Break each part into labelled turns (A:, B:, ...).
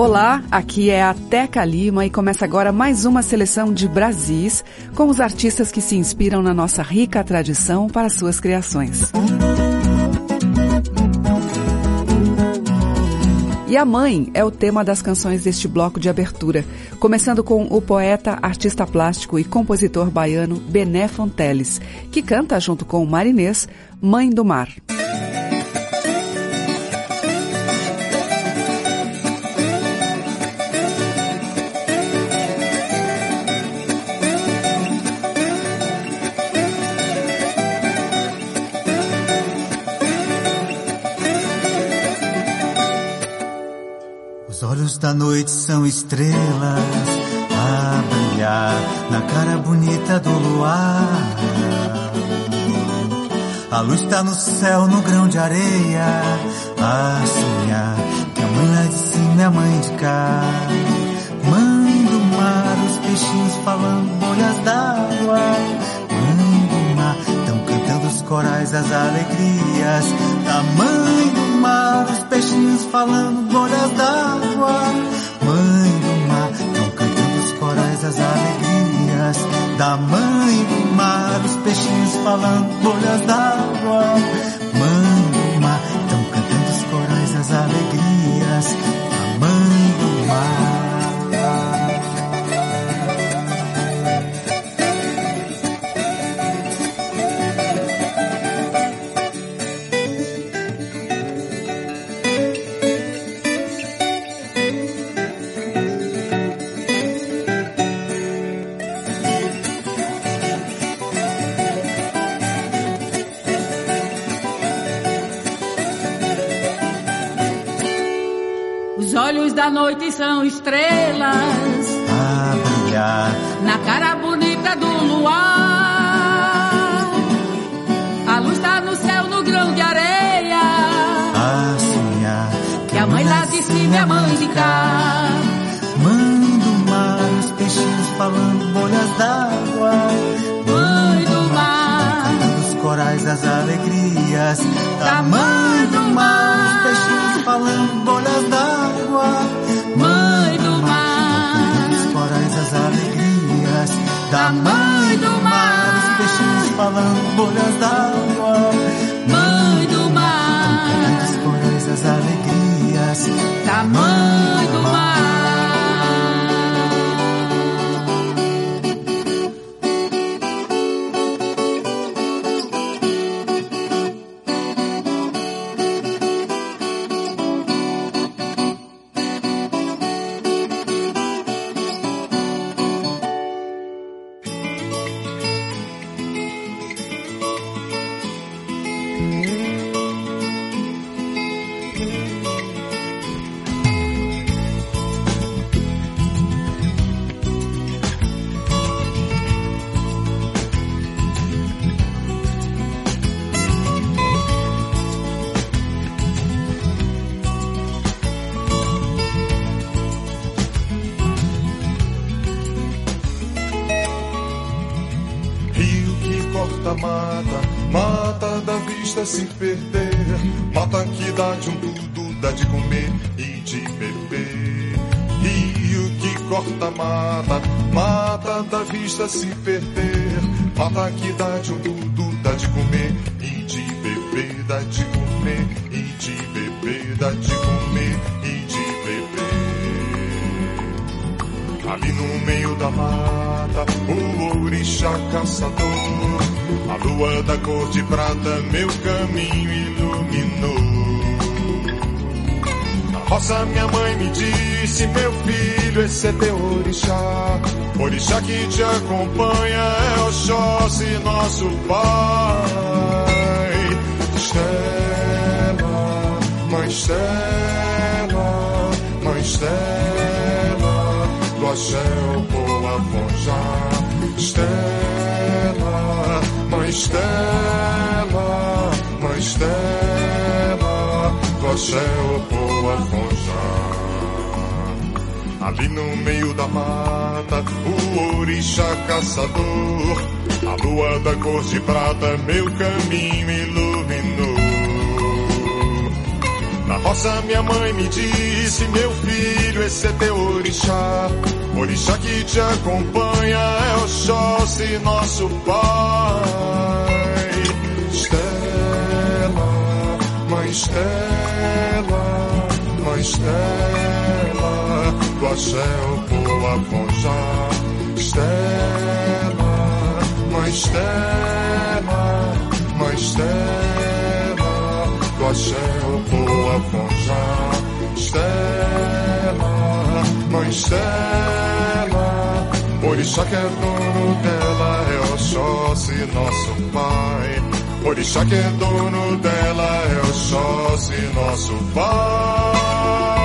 A: Olá, aqui é a Teca Lima e começa agora mais uma seleção de Brasis com os artistas que se inspiram na nossa rica tradição para suas criações. E a mãe é o tema das canções deste bloco de abertura, começando com o poeta, artista plástico e compositor baiano Bené Fonteles, que canta junto com o Marinês Mãe do Mar.
B: Da noite são estrelas a brilhar na cara bonita do luar. A luz tá no céu, no grão de areia, a sonhar que a mãe lá de cima é a mãe de cá. Mãe do mar, os peixinhos falando bolhas d'água. Mãe do mar, tão cantando os corais as alegrias da mãe do os peixinhos falando bolhas d'água. Mãe do mar, tão cantando os corais as alegrias da mãe do mar, os peixinhos falando bolhas d'água.
C: Se perder. Mata que dá de um tudo, dá de comer e de beber. Rio que corta mata, mata da vista se perder. Mata que dá de um tudo, dá de comer de prata, meu caminho iluminou. Na roça minha mãe me disse, meu filho, esse é teu orixá. Orixá que te acompanha é Oxóssi, nosso pai. Estela, mãe Estela, mãe Estela, do axé ao Boa Fonjá. Estela, Mãe Estela, Mãe Estela, do axé boa Ali no meio da mata, o orixá caçador, a lua da cor de prata, meu caminho iluminou. Na roça minha mãe me disse, meu filho, esse é teu orixá. Orixá que te acompanha é Oxóssi, nosso pai. Estela, mãe Estela, mãe Estela, do axé o poa Estela, mãe Estela, mãe Estela, do axé o poa Estela, Estela, Orixá que é dono dela é Oxóssi, nosso pai. Orixá que é dono dela é Oxóssi, nosso pai.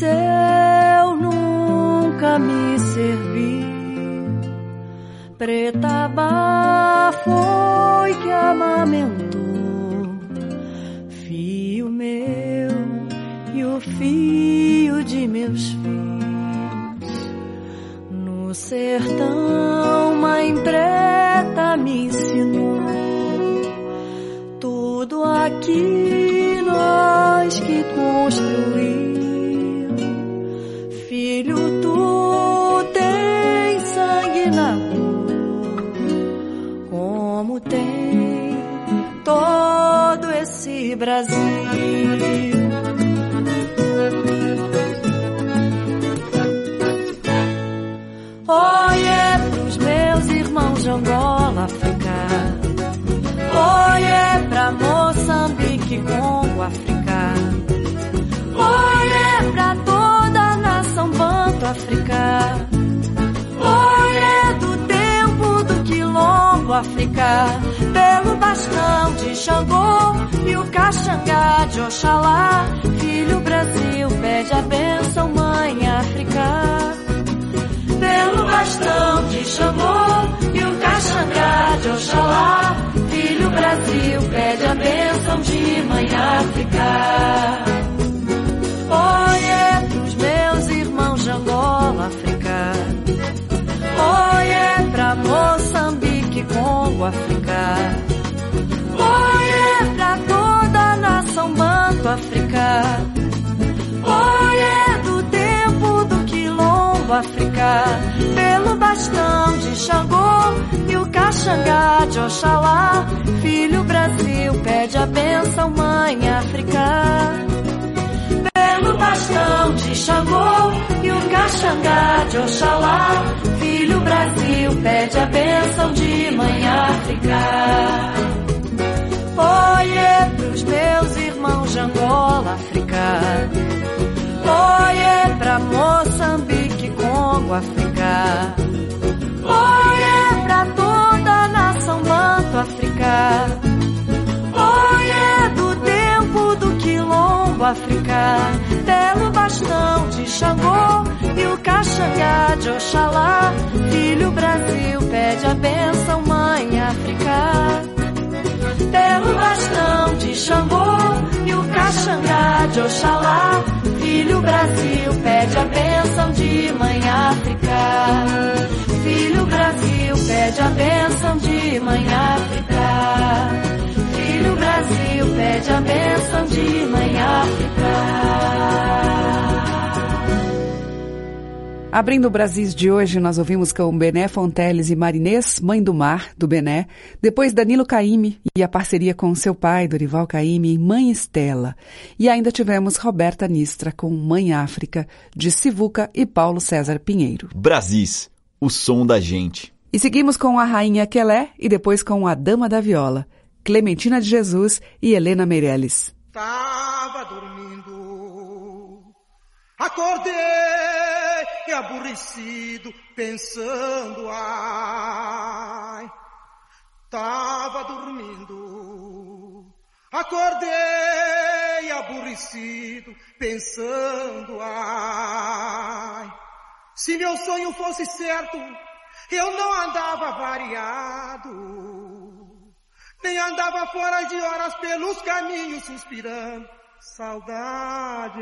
D: Seu nunca me servi, preta foi que amamentou, fio meu e o fio de meus filhos, no sertão, mãe preta me ensinou. Aqui nós que construímos. Brasil. Olha pros meus irmãos de Angola, África. Olha pra Moçambique, Congo, África. Olha pra toda a nação banto, África. Olha do tempo do quilombo, África. Pelo bastão de Xangô e o caxangá de Oxalá. Filho Brasil, pede a benção, mãe África. Pelo bastão de Xangô e o caxangá de Oxalá filho Brasil pede a bênção de mãe África. Olha pros meus irmãos de Angola, África. Olha pra Moçambique, Congo, África. África. Olha do tempo do quilombo, África. Pelo bastão de Xangô e o caxangá de Oxalá. Filho Brasil pede a benção, mãe África. Pelo bastão de Xangô e o caxangá de Oxalá. Filho Brasil pede a benção de mãe África. Olhe pros meus irmãos de Angola, África. Olhe pra Moçambique, Congo, África. Olhe pra toda a nação banto, África. Olhe do tempo do quilombo, África. Pelo bastão de Xangô e o caxangá de Oxalá. Filho Brasil pede a benção, mãe África pelo bastão de Xangô e o caxangá de Oxalá. Filho Brasil pede a bênção de mãe África. Filho Brasil pede a bênção de mãe África. Filho Brasil pede a bênção de mãe África.
A: Abrindo o Brasil de hoje, nós ouvimos com Bené Fonteles e Marinês, Mãe do Mar, do Bené, depois Danilo Caime e a parceria com seu pai, Dorival Caime, Mãe Estela. E ainda tivemos Roberta Nistra com Mãe África, de Sivuca e Paulo César Pinheiro.
E: Brasis, o som da gente.
A: E seguimos com a Rainha Quelé e depois com a Dama da Viola, Clementina de Jesus e Helena Meirelles.
F: Tava dormindo, acordei aborrecido, pensando, ai, tava dormindo, acordei aborrecido, pensando, ai, se meu sonho fosse certo, eu não andava variado, nem andava fora de horas pelos caminhos suspirando saudade.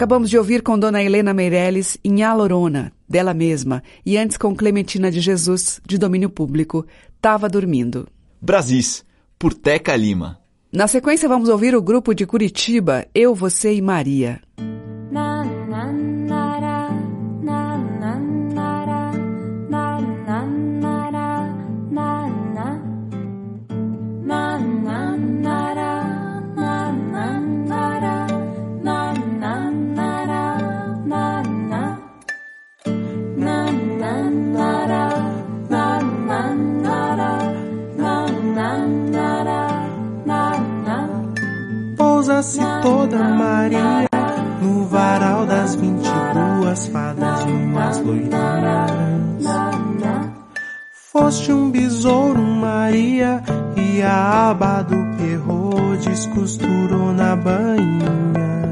A: Acabamos de ouvir com Dona Helena Meirelles em Alorona, dela mesma, e antes com Clementina de Jesus, de domínio público, Tava Dormindo.
E: Brasis, por Teca Lima.
A: Na sequência, vamos ouvir o grupo de Curitiba, Eu, Você e Maria.
G: Pousa-se toda Maria no varal das vinte e duas fadas umas loirinhas. Foste um besouro, Maria, e a aba do Pierrot descosturou na bainha.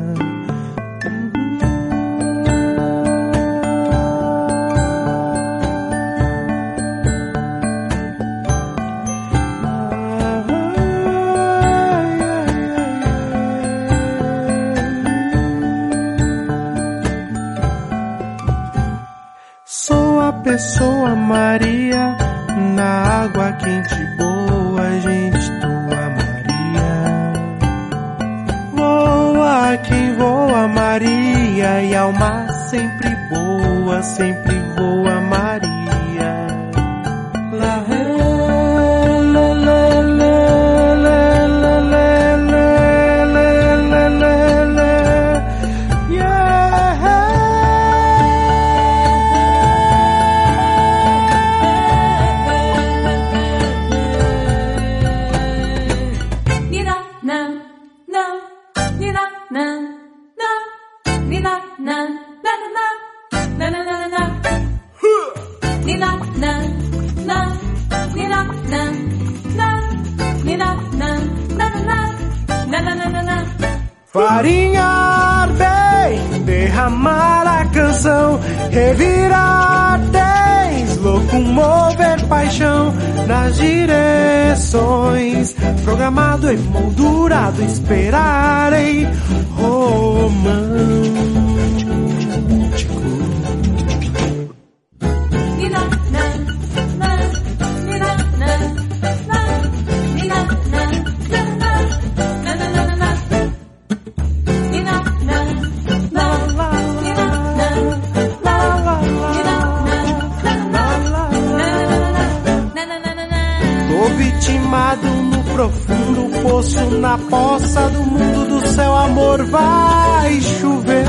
G: Tô vitimado no profundo poço, na poça do mundo do céu, amor vai chover.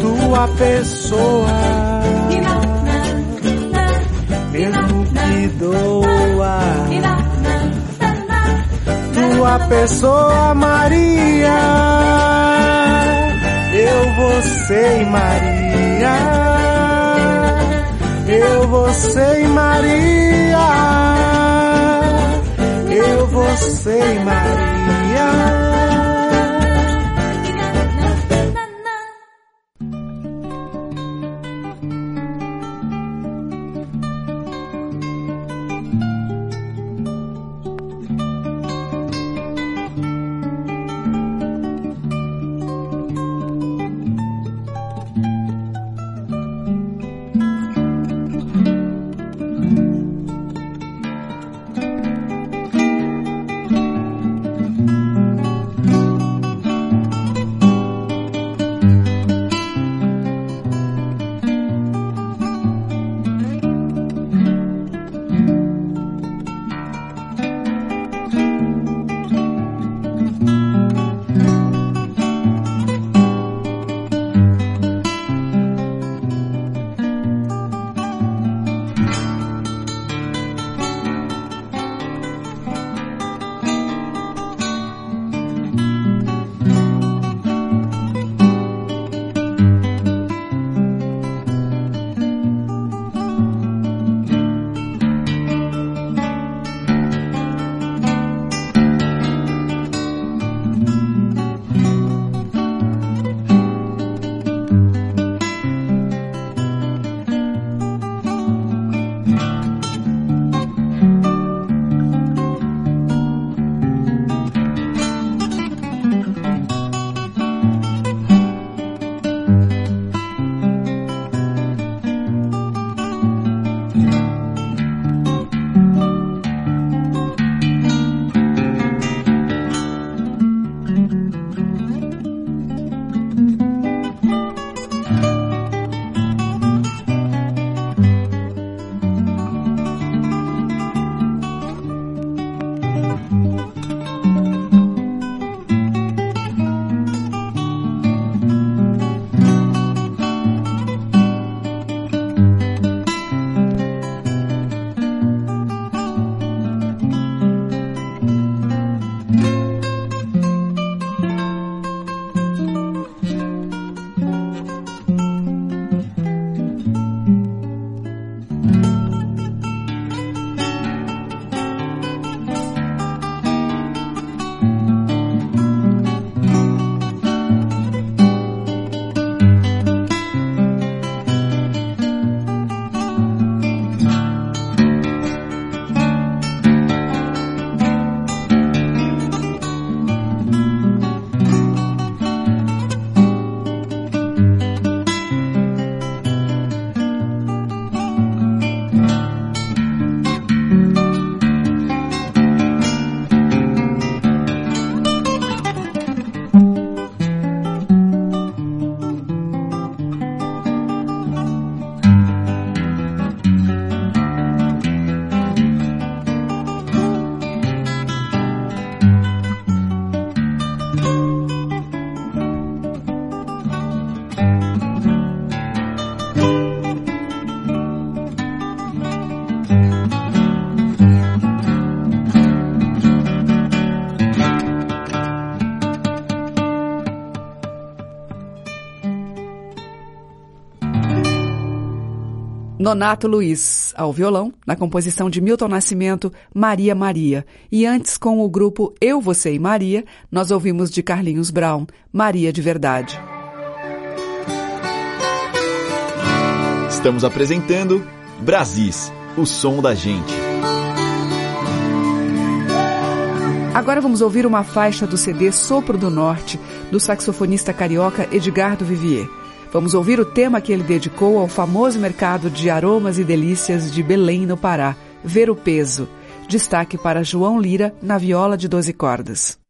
G: Tua pessoa, mesmo que doa. Tua pessoa, Maria, eu, você e Maria. Eu, você e Maria. Eu, você e Maria.
A: Nonato Luiz, ao violão, na composição de Milton Nascimento, Maria Maria. E antes, com o grupo Eu, Você e Maria, nós ouvimos de Carlinhos Brown, Maria de Verdade.
E: Estamos apresentando Brasis, o som da gente.
A: Agora vamos ouvir uma faixa do CD Sopro do Norte, do saxofonista carioca Edgardo Vivier. Vamos ouvir o tema que ele dedicou ao famoso mercado de aromas e delícias de Belém, no Pará, Ver o Peso. Destaque para João Lira na viola de 12 cordas.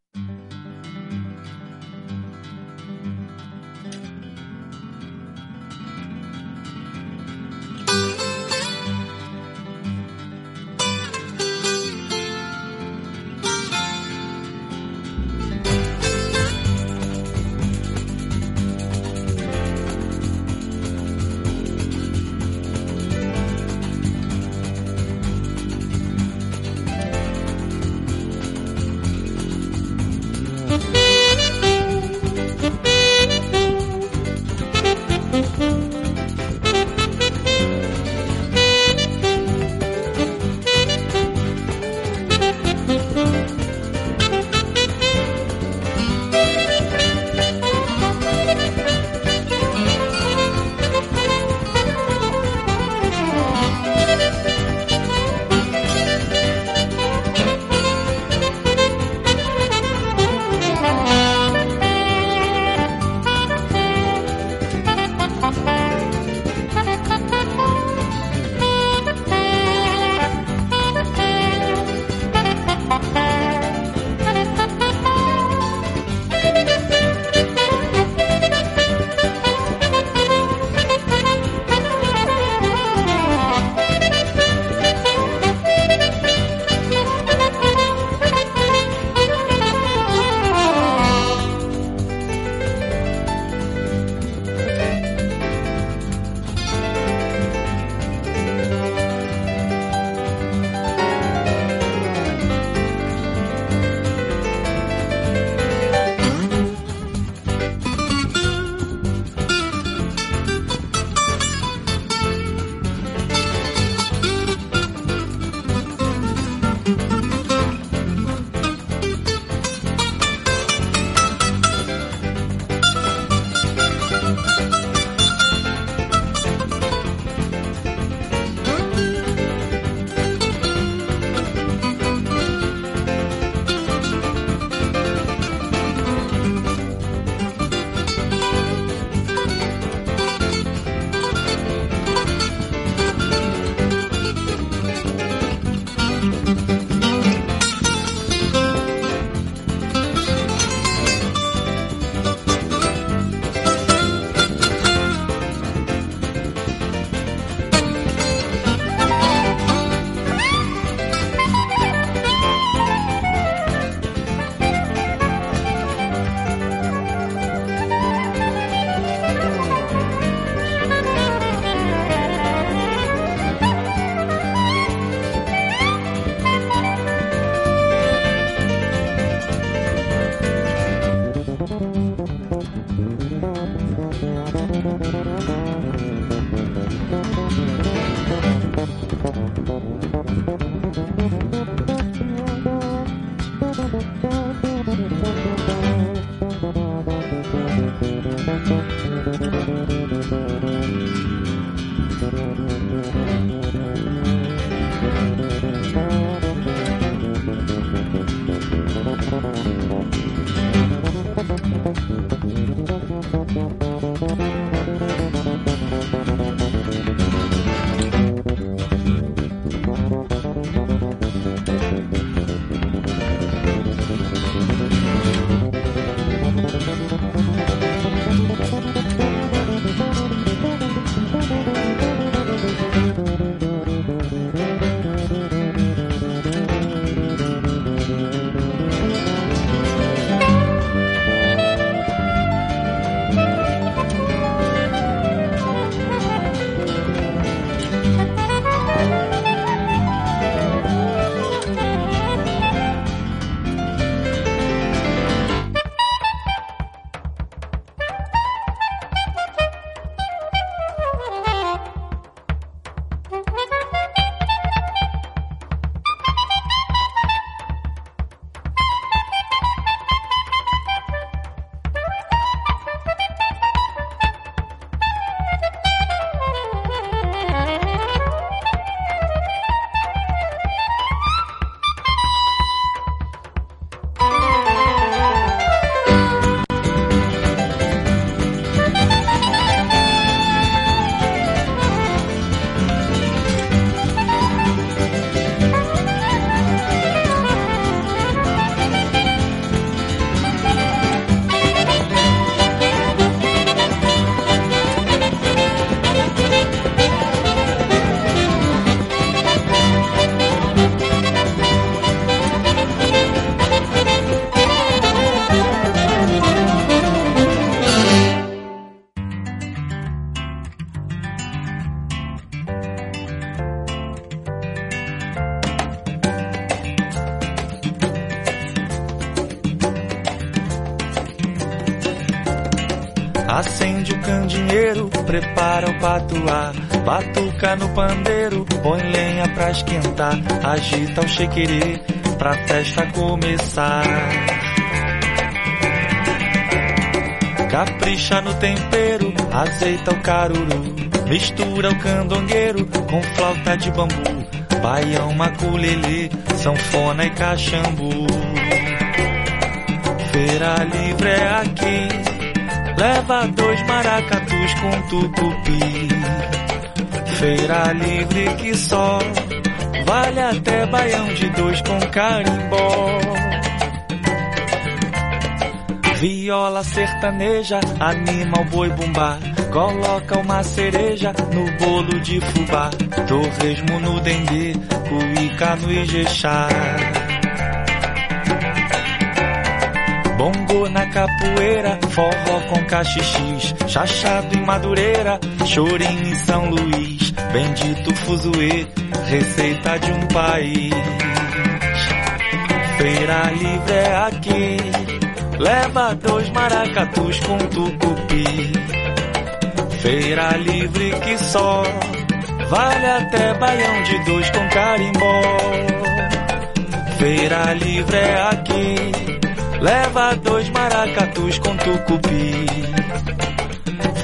H: Prepara o patuá. Batuca no pandeiro, põe lenha pra esquentar. Agita o chequerê, pra festa começar. Capricha no tempero, azeita o caruru. Mistura o candongueiro com flauta de bambu. Baião, maculelê, sanfona e cachambu. Feira livre é aqui, leva dois maracatus com tucupi. Feira livre que só vale até baião de dois com carimbó. Viola sertaneja anima o boi bumbá. Coloca uma cereja no bolo de fubá. Torresmo no dendê, cuíca no ijexá. Bongo na capoeira, forró com cachixis. Chachado em Madureira, chorinho em São Luís. Bendito fuzuê, receita de um país. Feira livre é aqui. Leva dois maracatus com tucupi. Feira livre que só vale até baião de dois com carimbó. Feira livre é aqui. Leva dois maracatus com tucupi.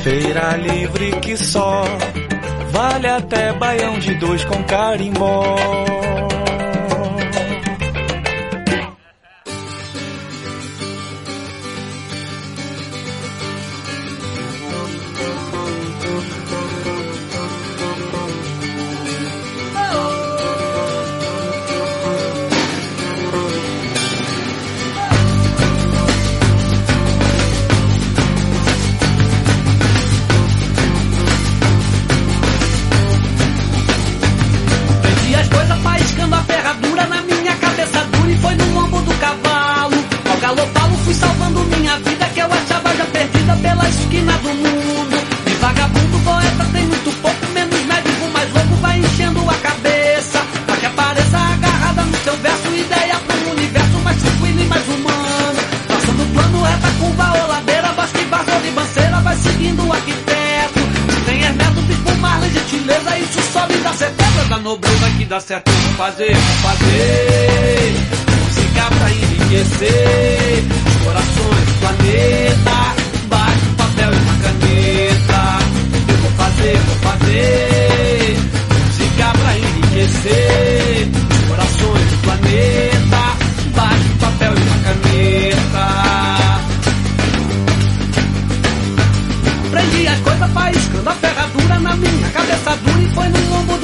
H: Feira livre que só vale até baião de dois com carimbó.
I: Dá certo. Vou fazer, vou fazer. Música pra enriquecer os corações do planeta. Bate um papel e uma caneta. Eu vou fazer, vou fazer. Música pra enriquecer os corações do planeta. Bate um papel e uma caneta. Prendi as coisas faiscando a ferradura na minha cabeça dura e foi no lombo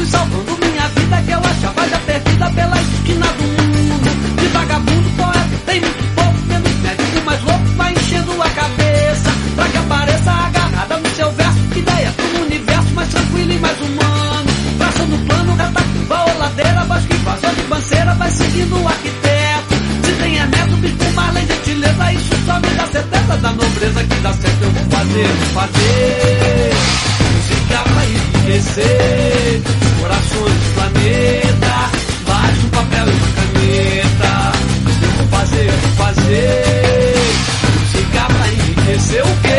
I: fui salvando minha vida que eu achava já perdida pela esquina do mundo. De vagabundo, poeta, tem muito pouco, menos médico, mais louco, vai enchendo a cabeça. Pra que apareça agarrada no seu verso, ideia pro universo mais tranquilo e mais humano. Traçando plano, reta, curva ou ladeira, bosque, vazou de banceira, vai seguindo o arquiteto. Se tem Hermeto, bico, Marley, gentileza, isso só me dá certeza da nobreza que dá certo. Eu vou fazer, vou fazer. Música pra enriquecer corações do planeta. Bate um papel e uma caneta. Eu vou fazer, vou fazer. Música pra enriquecer o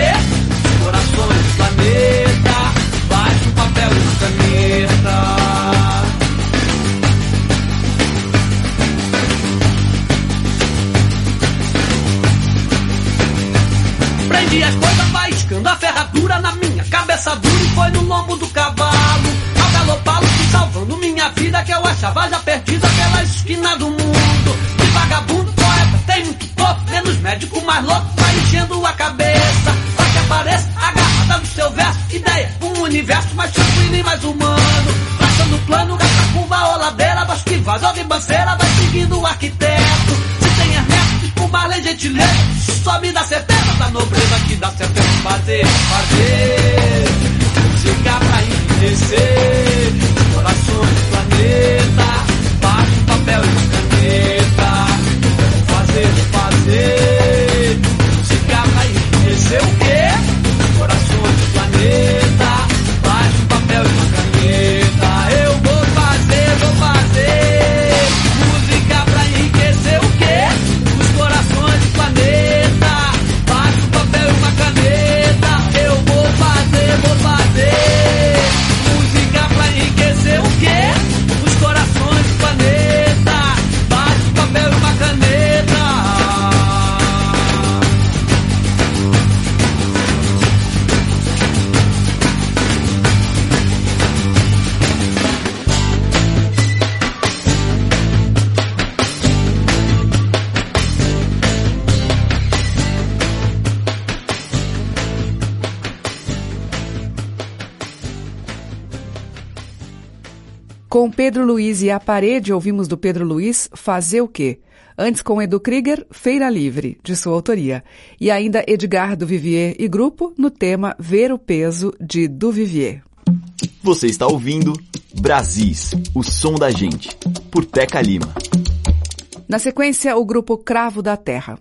I: que eu achava já perdida pela esquina do mundo. De vagabundo, poeta, tem muito pouco, menos médico, mais louco, vai enchendo a cabeça. Pra que apareça agarrada no seu verso, ideia, um universo mais tranquilo e mais humano. Traçando plano, gasta curva ou ladeira, bosque, vazou de banceira, vai seguindo o arquiteto. Se tem Ernesto, com Marley, gentileza, só me dá certeza da nobreza que dá vou fazer, fazer.
A: Luiz e a parede, ouvimos do Pedro Luiz Fazer o Quê? Antes com Edu Krieger, Feira Livre, de sua autoria. E ainda Edgar do Vivier e grupo no tema Ver o Peso, de do Vivier.
E: Você está ouvindo Brasis, o som da gente, por Teca Lima.
A: Na sequência, o grupo Cravo da Terra.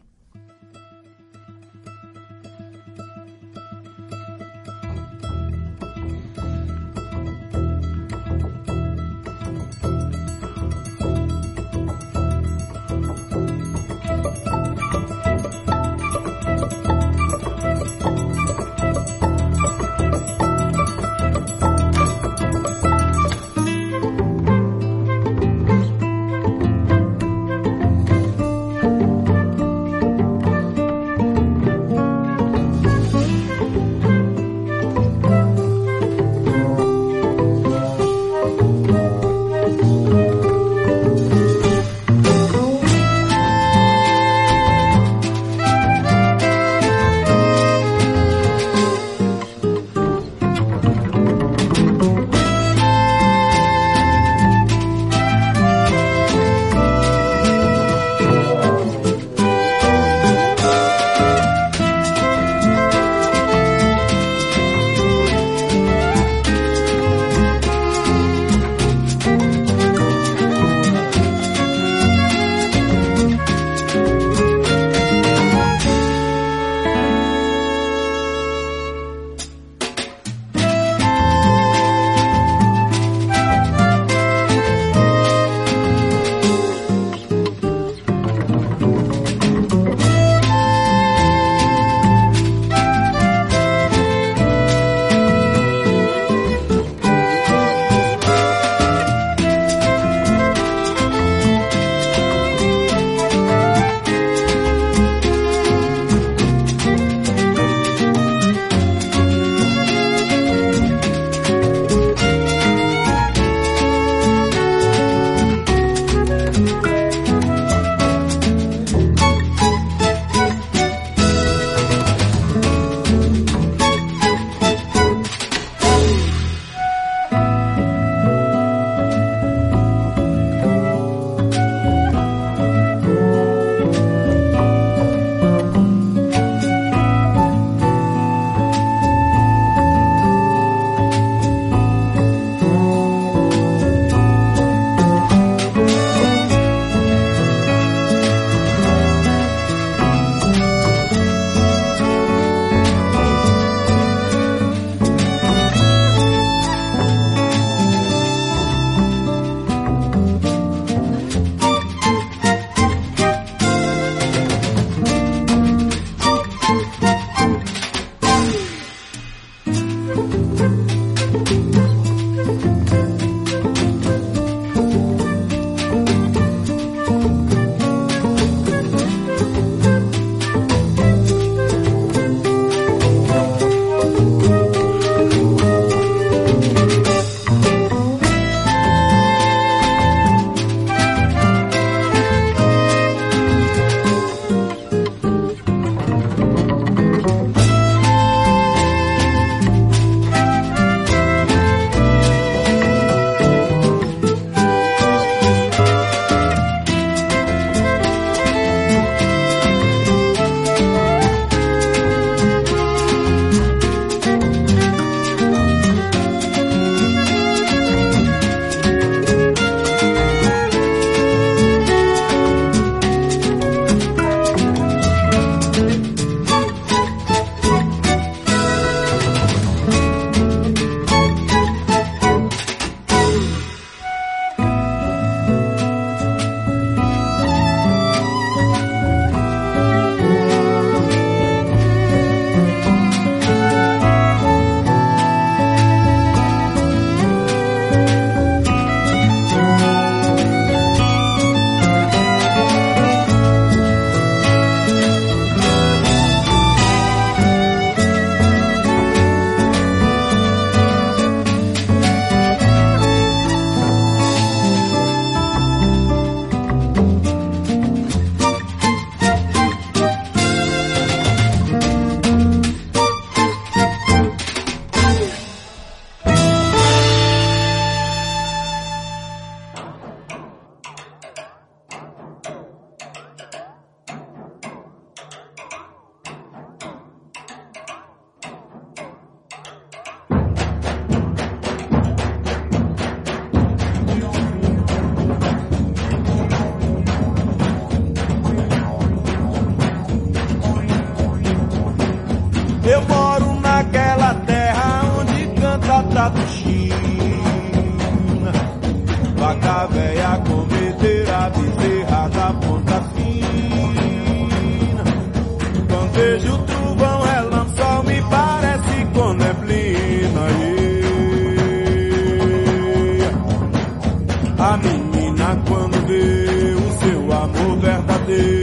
J: A menina quando vê o seu amor verdadeiro,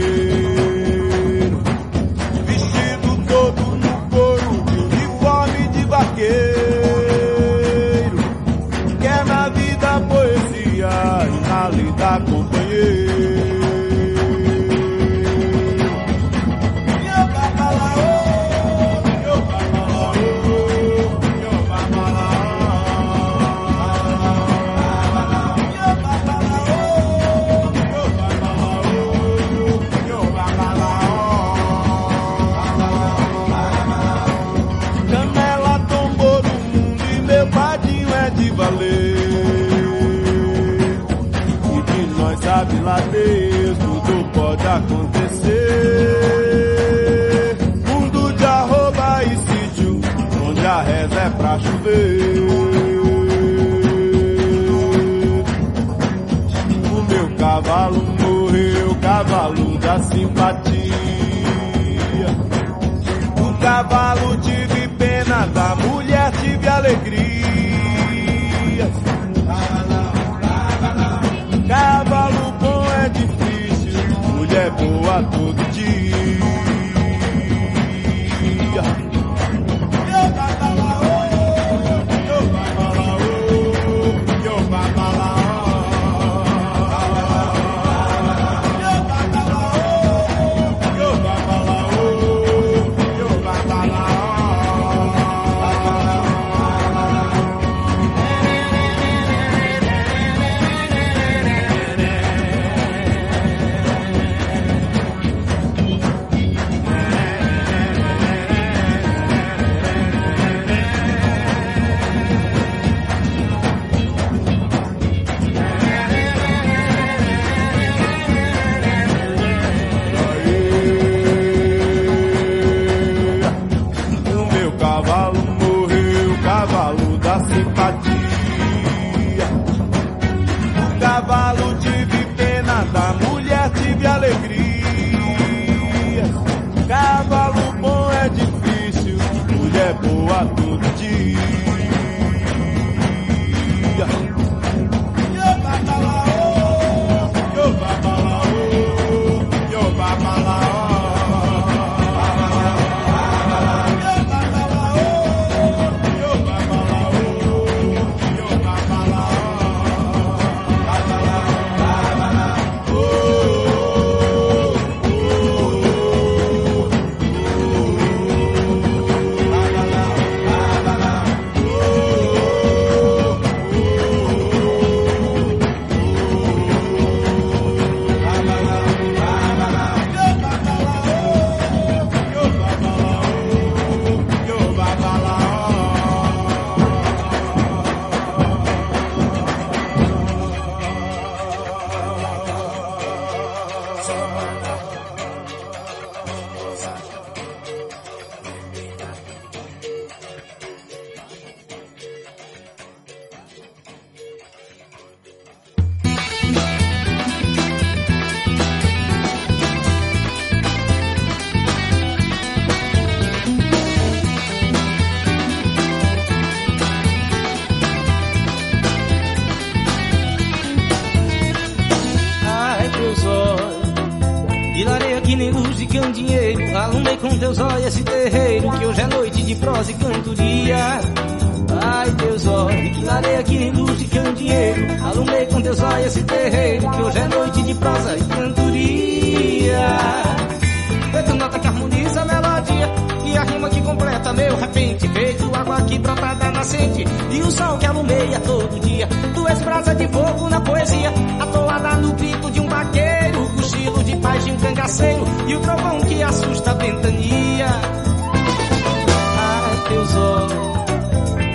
J: pode acontecer. Mundo de arroba e sítio, onde a reza é pra chover. O meu cavalo morreu, cavalo da simpatia. O cavalo tive pena, da mulher tive alegria. Mulher
K: Teus olhos esse terreiro, que hoje é noite de prosa e cantoria. Ai, teus olhos, que lareia que luz de candeeiro. Alumei com teus olhos esse terreiro, que hoje é noite de prosa e cantoria. Feito nota que harmoniza a melodia E a rima que completa meu repente Feito água que brota da nascente E o sol que alumeia todo dia Tu és brasa de fogo na poesia Atoada no grito de um vaqueiro cochilo de um cangaceiro E o trovão que assusta a ventania. Ai, teus olhos.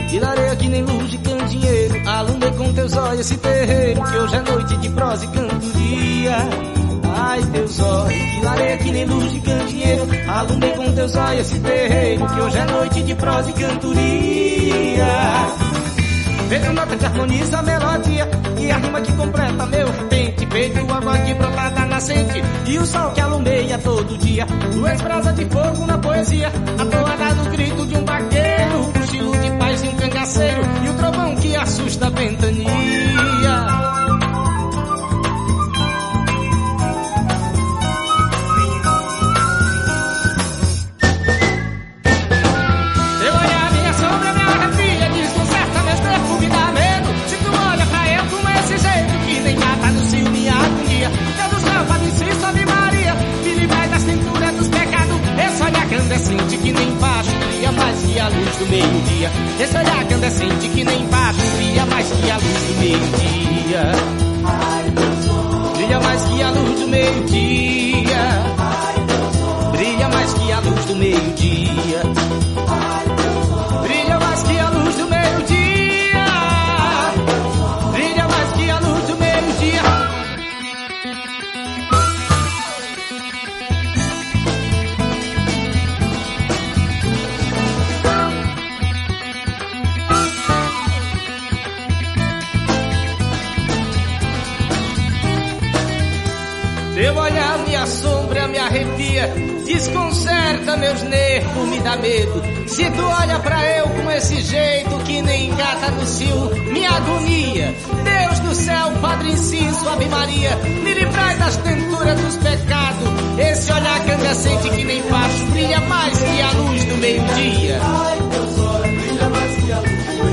K: De lareia que nem luz de candeeiro Alumei com teus olhos esse terreiro Que hoje é noite de prosa e cantoria Ai, teus olhos, lareia que nem luz de candeeiro Alumei com teus olhos esse terreiro Que hoje é noite de prosa e cantoria Feito nota que harmoniza a melodia E a rima que completa meu repente Feito água que brota da nascente. E o sol que alumeia todo dia. Tu és brasa de fogo na poesia. A toada do grito de um vaqueiro. O cochilo de paz de um cangaceiro. E o trovão que assusta a ventania do meio-dia. Esse olhar candescente que nem Brilha mais que a luz do meio-dia. Brilha mais que a luz do meio-dia. Brilha mais que a luz do meio-dia. Brilha mais que a desconcerta meus nervos, me dá medo. Se tu olha pra eu com esse jeito que nem gata do cio, minha agonia. Deus do céu, Padre Inciso, Ave Maria, me livrai das tenturas dos pecados. Esse olhar candescente que nem facho brilha mais que a luz do meio-dia. Ai, Deus, olha, brilha mais que a luz do meio-dia.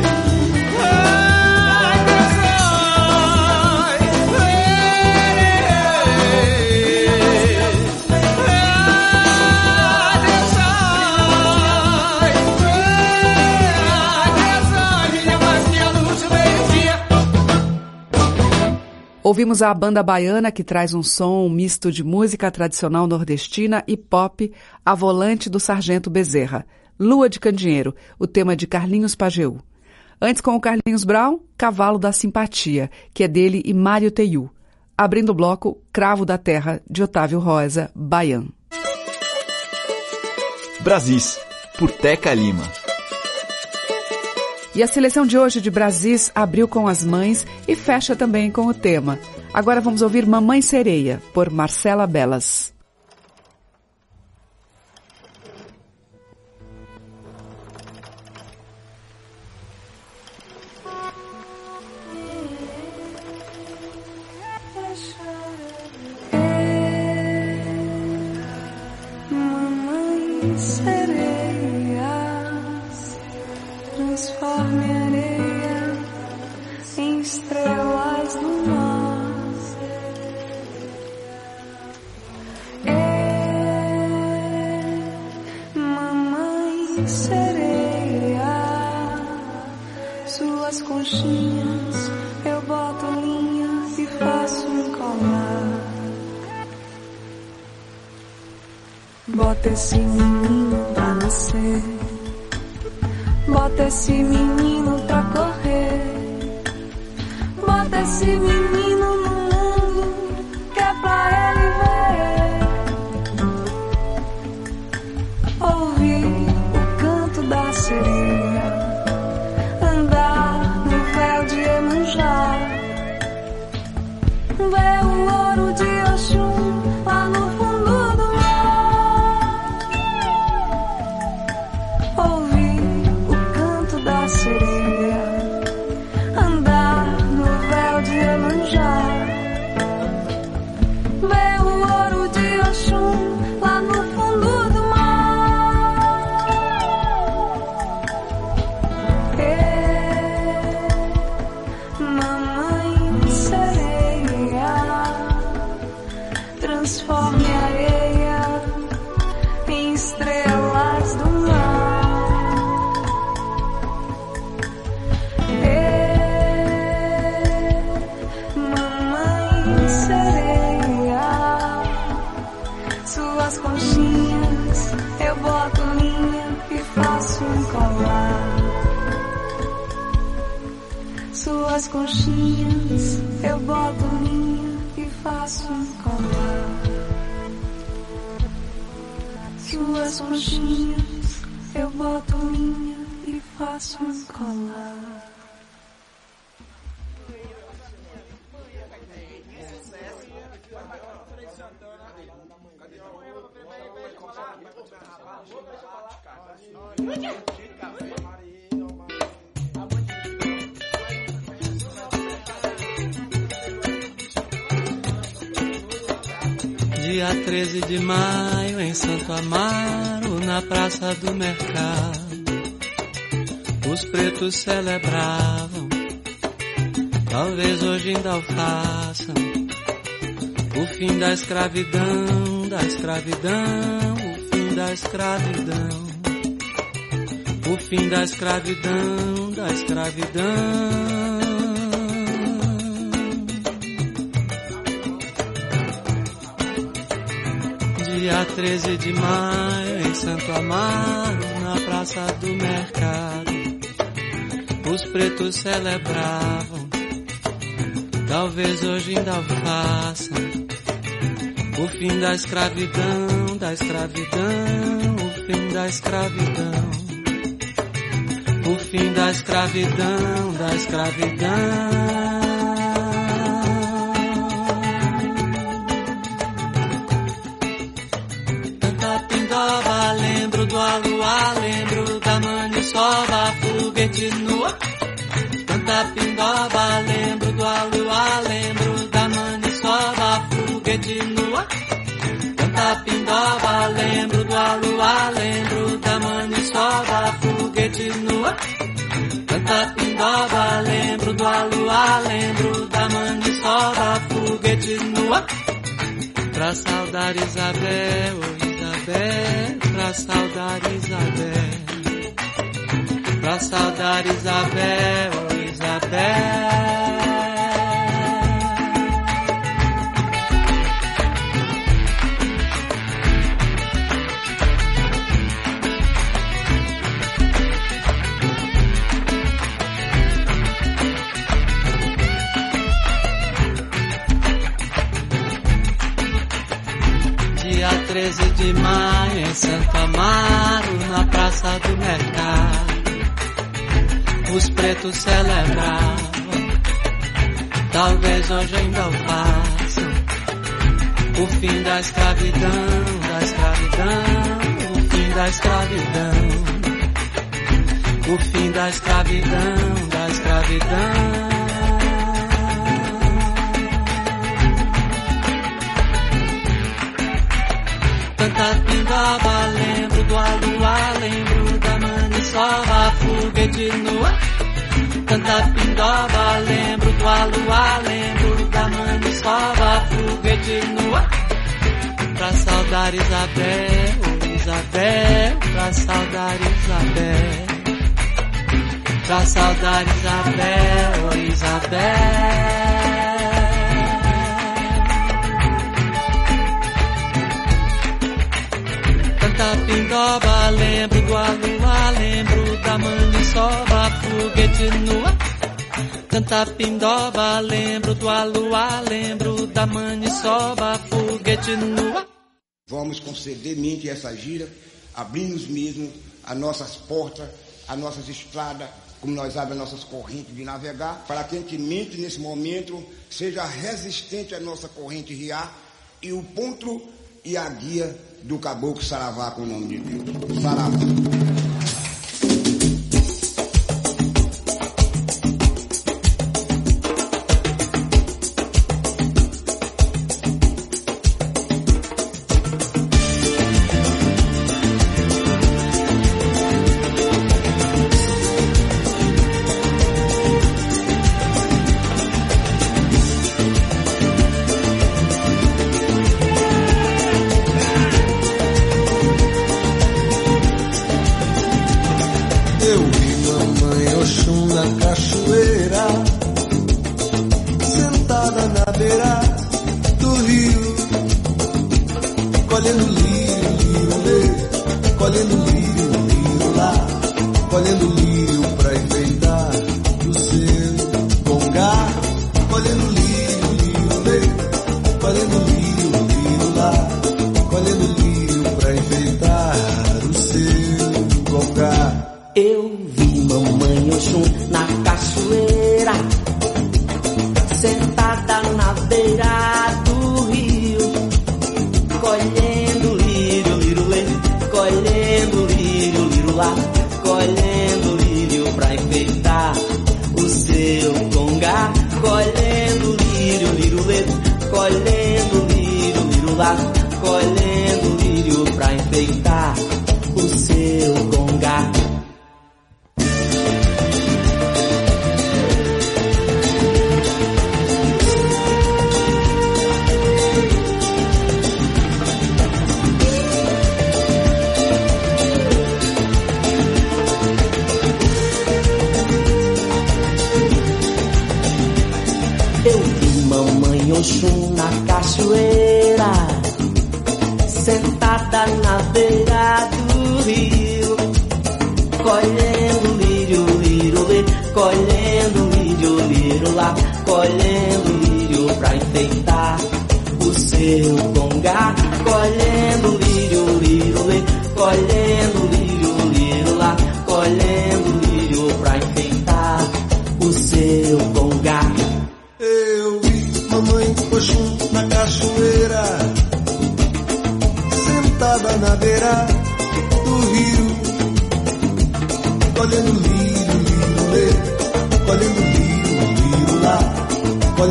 L: Ouvimos a banda baiana que traz um som misto de música tradicional nordestina e pop a volante do Sargento Bezerra. Lua de Candinheiro, o tema de Carlinhos Pajeú. Antes com o Carlinhos Brown, Cavalo da Simpatia, que é dele e Mário Teiu. Abrindo o bloco, Cravo da Terra, de Otávio Rosa, Baian.
E: Brasis, por Teca Lima.
L: E a seleção de hoje de Brasis abriu com as mães e fecha também com o tema. Agora vamos ouvir Mamãe Sereia, por Marcela Belas.
M: Conchinhas eu boto linha e faço um colar. Suas conchinhas, eu boto linha e faço um colar.
N: Dia 13 de maio em Santo Amaro, na Praça do Mercado, os pretos celebravam, talvez hoje ainda o façam, o fim da escravidão, da escravidão, o fim da escravidão, o fim da escravidão, da escravidão. Dia 13 de maio em Santo Amaro, na Praça do Mercado, os pretos celebravam, talvez hoje ainda façam, o fim da escravidão, da escravidão, o fim da escravidão, o fim da escravidão, da escravidão. Lua, lembro da maniçoba, foguete nua. Canta pindoba, lembro do alua, lembro da maniçoba, foguete nua. Canta pindoba, lembro do alua, lembro da maniçoba, foguete nua. Canta pindoba, lembro do alua, lembro da maniçoba, foguete nua. Pra saudar Isabel, Isabel, pra saudar Isabel, pra saudar Isabel, Isabel. Dia 13 de maio em Santo Amaro, na Praça do Mercado, os pretos celebravam, talvez hoje ainda o façam, o fim da escravidão, da escravidão, o fim da escravidão, o fim da escravidão, da escravidão. Canta pingaba, lembro do alua, lembro da maniçoba, foguete nua. Canta pingaba, lembro do alua, lembro da maniçoba, foguete nua. Pra saudar Isabel, Isabel, pra saudar Isabel. Pra saudar Isabel, Isabel. Canta pindoba, lembro do alua, lembro da maniçoba, foguete nua. Canta pindoba, lembro do alua, lembro da maniçoba, foguete nua.
O: Vamos conceder mente essa gira, abrimos mesmo as nossas portas, as nossas estradas, como nós abrimos as nossas correntes de navegar, para que a gente mente nesse momento seja resistente à nossa corrente riar e o ponto e a guia do caboclo Saravá com o nome de Deus. Saravá.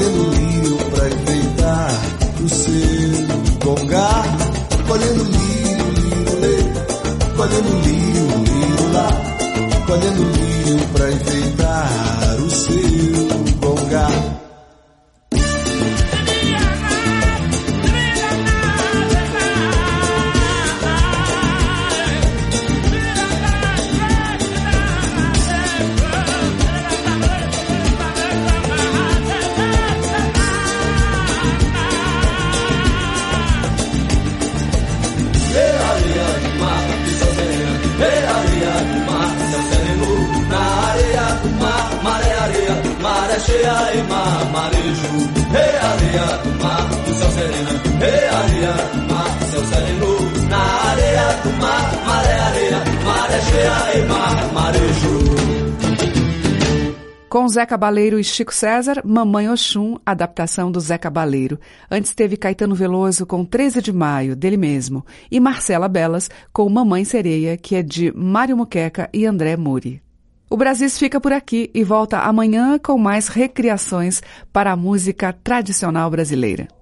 P: Colhendo lírio pra enfeitar o seu congá, colhendo lírio, lírio, lê, colhendo lírio, lírio lá, colhendo lírio pra enfeitar o seu congá.
A: Com Zé Cabaleiro e Chico César, Mamãe Oxum, adaptação do Zé Cabaleiro. Antes teve Caetano Veloso com 13 de Maio, dele mesmo, e Marcela Belas com Mamãe Sereia, que é de Mário Muqueca e André Muri. O Brasis fica por aqui e volta amanhã com mais recriações para a música tradicional brasileira.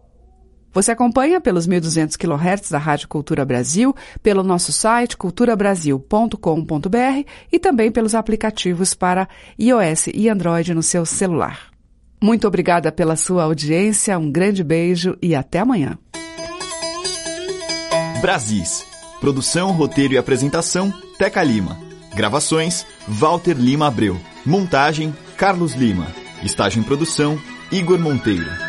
A: Você acompanha pelos 1.200 kHz da Rádio Cultura Brasil, pelo nosso site culturabrasil.com.br e também pelos aplicativos para iOS e Android no seu celular. Muito obrigada pela sua audiência, um grande beijo e até amanhã.
E: Brasis. Produção, roteiro e apresentação, Teca Lima. Gravações, Walter Lima Abreu. Montagem, Carlos Lima. Estágio em produção, Igor Monteiro.